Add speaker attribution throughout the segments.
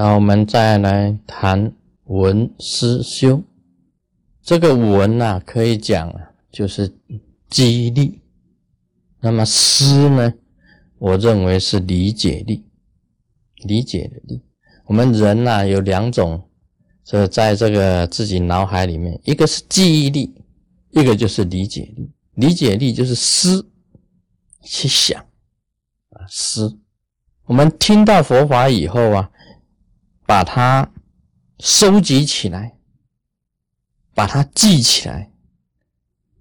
Speaker 1: 然后我们再来谈文思修。这个文呐，可以讲，就是激励。那么思呢，我认为是理解力，理解的力。我们人呐，有两种，这在这个自己脑海里面，一个是记忆力，一个就是理解力。理解力就是思，去想啊，思。我们听到佛法以后啊。把它收集起来，把它记起来，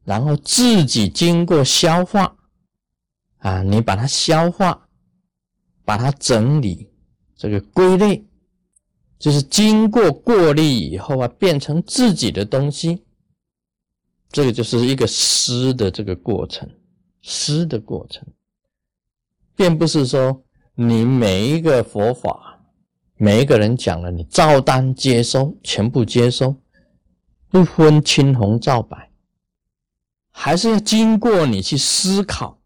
Speaker 1: 然后自己经过消化，啊，你把它消化，把它整理，这个归类，就是经过过滤以后啊，变成自己的东西，这个就是一个诗的这个过程，诗的过程，并不是说你每一个佛法。每一个人讲了，你照单接收，全部接收，不分青红皂白，还是要经过你去思考，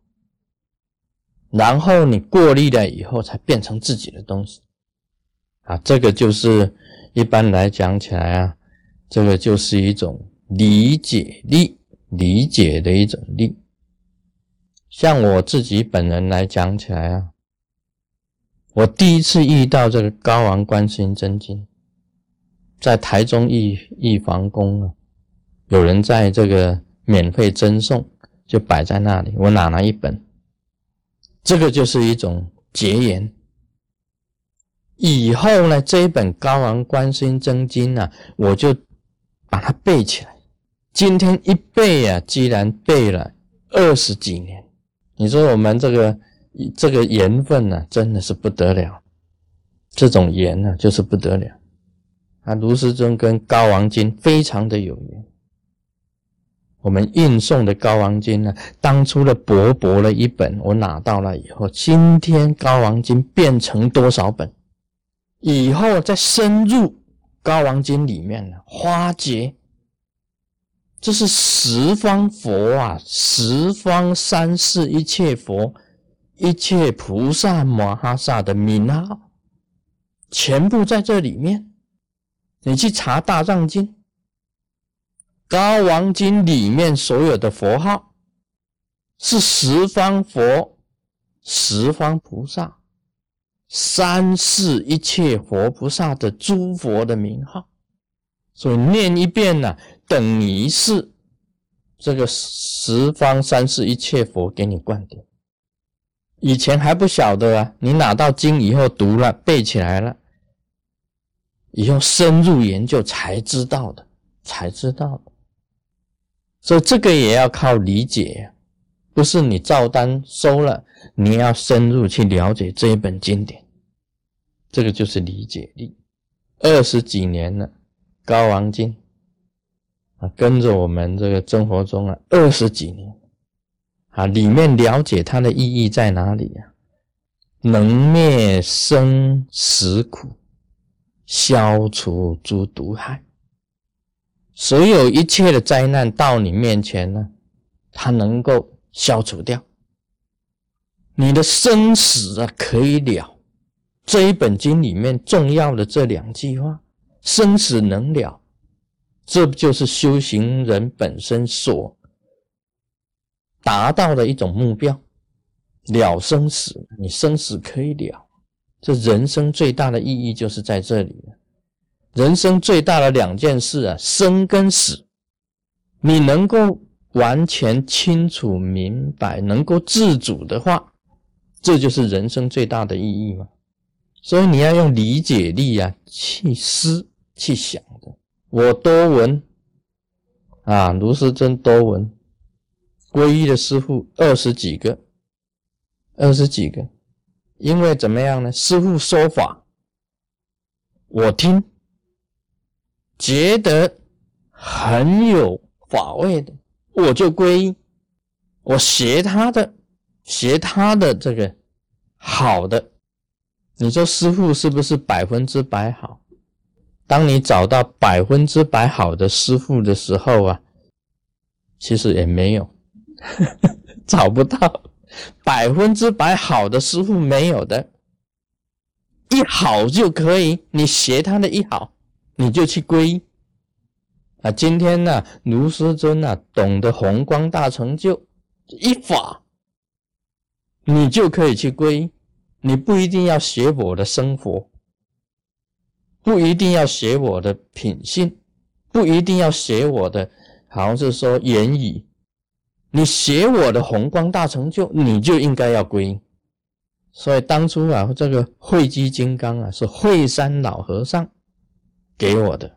Speaker 1: 然后你过滤了以后，才变成自己的东西。啊，这个就是一般来讲起来啊，这个就是一种理解力，理解的一种力。像我自己本人来讲起来啊。我第一次遇到这个高王观世音真经，在台中义义房宫啊，有人在这个免费赠送，就摆在那里。我拿了一本，这个就是一种结缘。以后呢，这一本高王观世音真经啊，我就把它背起来。今天一背啊，居然背了二十几年。你说我们这个。这个缘分呢，真的是不得了。这种缘呢，就是不得了。啊，卢师尊跟高王经非常的有缘。我们运送的高王经呢，当初的薄薄的一本，我拿到了以后，今天高王经变成多少本？以后再深入高王经里面呢，花结，这是十方佛啊，十方三世一切佛。一切菩萨摩诃萨的名号，全部在这里面。你去查《大藏经》《高王经》里面所有的佛号，是十方佛、十方菩萨、三世一切佛菩萨的诸佛的名号。所以念一遍呢，等于是这个十方三世一切佛给你灌顶。以前还不晓得啊，你拿到经以后读了背起来了，以后深入研究才知道的，才知道的。所以这个也要靠理解，不是你照单收了，你要深入去了解这一本经典，这个就是理解力。二十几年了，《高王经》啊，跟着我们这个生活中啊，二十几年。啊，里面了解它的意义在哪里呀？能灭生死苦，消除诸毒害。所有一切的灾难到你面前呢，它能够消除掉。你的生死啊，可以了。这一本经里面重要的这两句话：生死能了，这不就是修行人本身所。达到的一种目标，了生死，你生死可以了，这人生最大的意义就是在这里。人生最大的两件事啊，生跟死，你能够完全清楚明白，能够自主的话，这就是人生最大的意义嘛。所以你要用理解力啊，去思去想的。我多闻啊，卢师真多闻。皈依的师傅二十几个，二十几个，因为怎么样呢？师傅说法，我听，觉得很有法味的，我就皈依，我学他的，学他的这个好的。你说师傅是不是百分之百好？当你找到百分之百好的师傅的时候啊，其实也没有。找不到百分之百好的师傅没有的，一好就可以，你学他的一好，你就去皈依啊。今天呢，卢师尊呢，懂得宏光大成就一法，你就可以去皈依。你不一定要学我的生活，不一定要学我的品性，不一定要学我的，好像是说言语。你学我的宏光大成就，你就应该要皈依。所以当初啊，这个慧基金刚啊，是惠山老和尚给我的。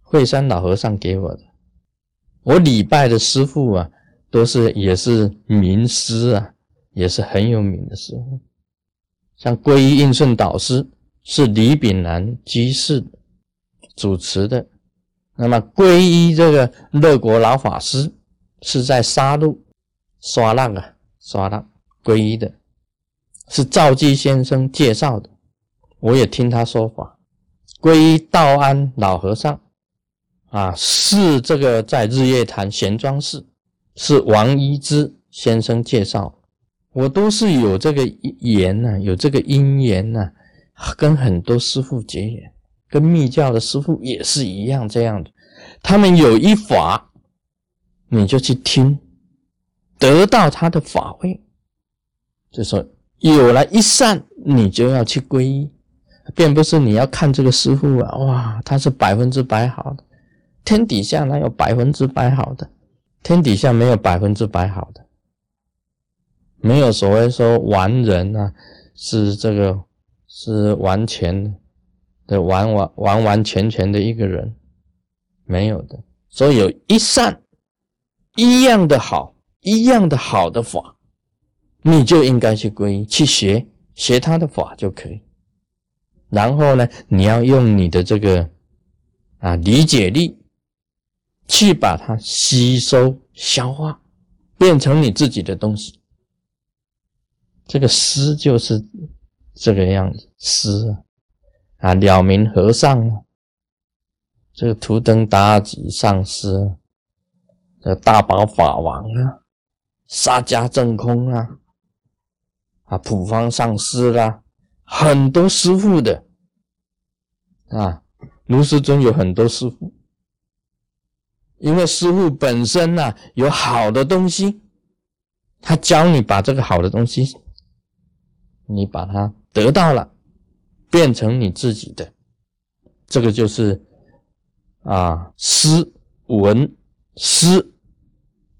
Speaker 1: 惠山老和尚给我的，我礼拜的师傅啊，都是也是名师啊，也是很有名的师傅。像皈依应顺导师是李炳南居士主持的，那么皈依这个乐国老法师是在沙路刷浪啊刷浪皈依的，是赵基先生介绍的，我也听他说法。皈依道安老和尚啊，是这个在日月潭玄奘寺，是王一之先生介绍。我都是有这个缘呐，有这个因缘呐，跟很多师傅结缘，跟密教的师傅也是一样这样的。他们有一法，你就去听，得到他的法位，就说有了一善，你就要去皈依，并不是你要看这个师傅啊，哇，他是百分之百好的，天底下哪有百分之百好的？天底下没有百分之百好的。没有所谓说完人啊，是这个是完全的完完完完全全的一个人，没有的。所以有一善一样的好，一样的好的法，你就应该去皈依去学学他的法就可以。然后呢，你要用你的这个啊理解力去把它吸收消化，变成你自己的东西。这个诗就是这个样子，诗啊，了明和尚啊，这个图登达吉上师，大宝法王啊，沙迦正空啊，啊，普方上师啦，很多师傅的啊，卢师尊有很多师傅，因为师傅本身呢有好的东西，他教你把这个好的东西。你把它得到了，变成你自己的，这个就是啊，诗文诗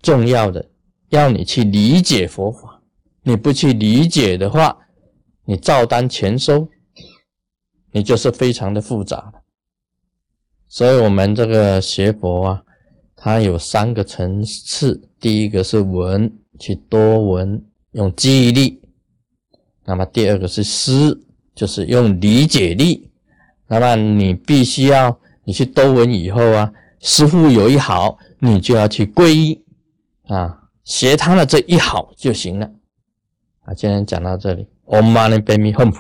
Speaker 1: 重要的，要你去理解佛法。你不去理解的话，你照单全收，你就是非常的复杂了。所以，我们这个学佛啊，它有三个层次。第一个是闻，去多闻，用记忆力。那么第二个是思，就是用理解力。那么你必须要你去多闻以后啊，师傅有一好，你就要去皈依啊，学他的这一好就行了。啊，今天讲到这里，Om Mani Padme Hum。